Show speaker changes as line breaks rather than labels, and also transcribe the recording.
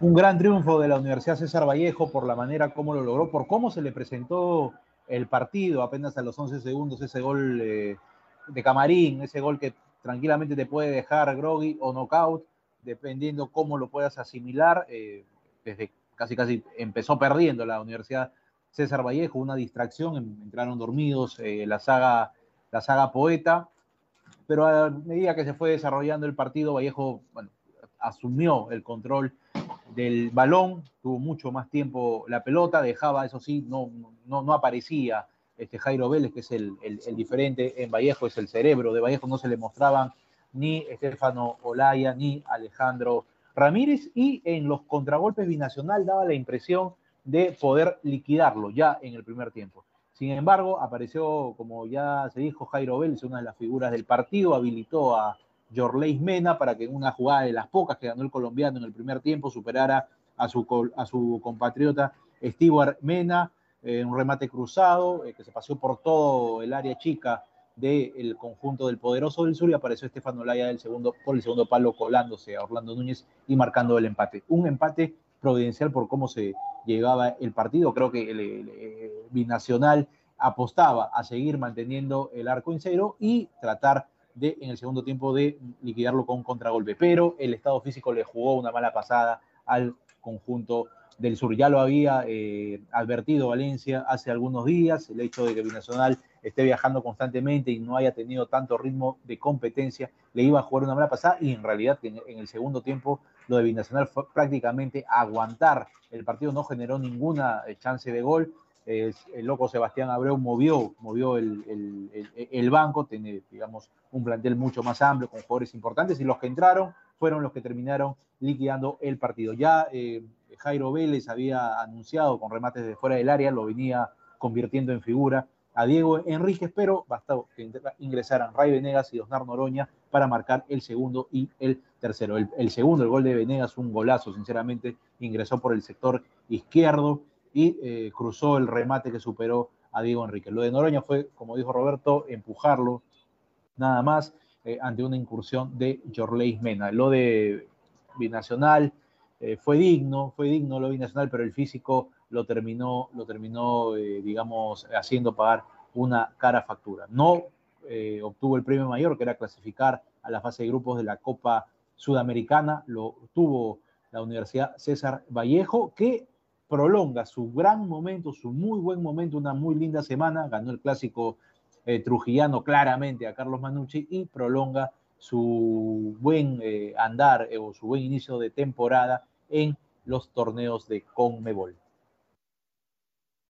Un gran triunfo de la Universidad César Vallejo por la manera como lo logró, por cómo se le presentó el partido apenas a los 11 segundos, ese gol eh, de Camarín, ese gol que tranquilamente te puede dejar groggy o knockout, dependiendo cómo lo puedas asimilar. Eh, desde casi casi empezó perdiendo la Universidad César Vallejo, una distracción, entraron dormidos eh, la, saga, la saga Poeta, pero a medida que se fue desarrollando el partido, Vallejo asumió el control del balón, tuvo mucho más tiempo la pelota, dejaba, eso sí, no, no, no aparecía este Jairo Vélez, que es el, diferente en Vallejo, es el cerebro de Vallejo, no se le mostraban ni Estefano Olaya ni Alejandro Ramírez, y en los contragolpes binacional daba la impresión de poder liquidarlo ya en el primer tiempo. Sin embargo, apareció, como ya se dijo, Jairo Vélez, una de las figuras del partido, habilitó a Jorleis Mena para que en una jugada de las pocas que ganó el colombiano en el primer tiempo superara a su, compatriota Stewart Mena, en un remate cruzado eh, que se pasó por todo el área chica del conjunto del poderoso del sur y apareció Estefano Laya del segundo, por el segundo palo colándose a Orlando Núñez y marcando el empate. Un empate providencial por cómo se llegaba el partido. Creo que el, Binacional apostaba a seguir manteniendo el arco en cero y tratar de, en el segundo tiempo, de liquidarlo con un contragolpe. Pero el estado físico le jugó una mala pasada al conjunto del sur. Ya lo había eh, advertido Valencia hace algunos días, el hecho de que Binacional esté viajando constantemente y no haya tenido tanto ritmo de competencia, le iba a jugar una mala pasada y en realidad en, el segundo tiempo lo de Binacional fue prácticamente aguantar. El partido no generó ninguna eh, chance de gol. El loco Sebastián Abreu movió, movió el, el, banco, tiene, digamos, un plantel mucho más amplio con jugadores importantes y los que entraron fueron los que terminaron liquidando el partido. Ya eh, Jairo Vélez había anunciado con remates de fuera del área, lo venía convirtiendo en figura a Diego Enríquez, pero bastó que ingresaran Ray Venegas y Osnar Noroña para marcar el segundo y el tercero. El, segundo, el gol de Venegas, un golazo, sinceramente, ingresó por el sector izquierdo y eh, cruzó el remate que superó a Diego Enríquez. Lo de Noroña fue, como dijo Roberto, empujarlo nada más eh, ante una incursión de Jorleis Mena. Lo de Binacional, eh, fue digno, fue digno lo binacional, pero el físico lo terminó, lo terminó digamos, haciendo pagar una cara factura. No obtuvo el premio mayor, que era clasificar a la fase de grupos de la Copa Sudamericana, lo tuvo la Universidad César Vallejo, que prolonga su gran momento, su muy buen momento, una muy linda semana, ganó el clásico trujillano claramente a Carlos Manucci y prolonga su buen andar o su buen inicio de temporada en los torneos de Conmebol.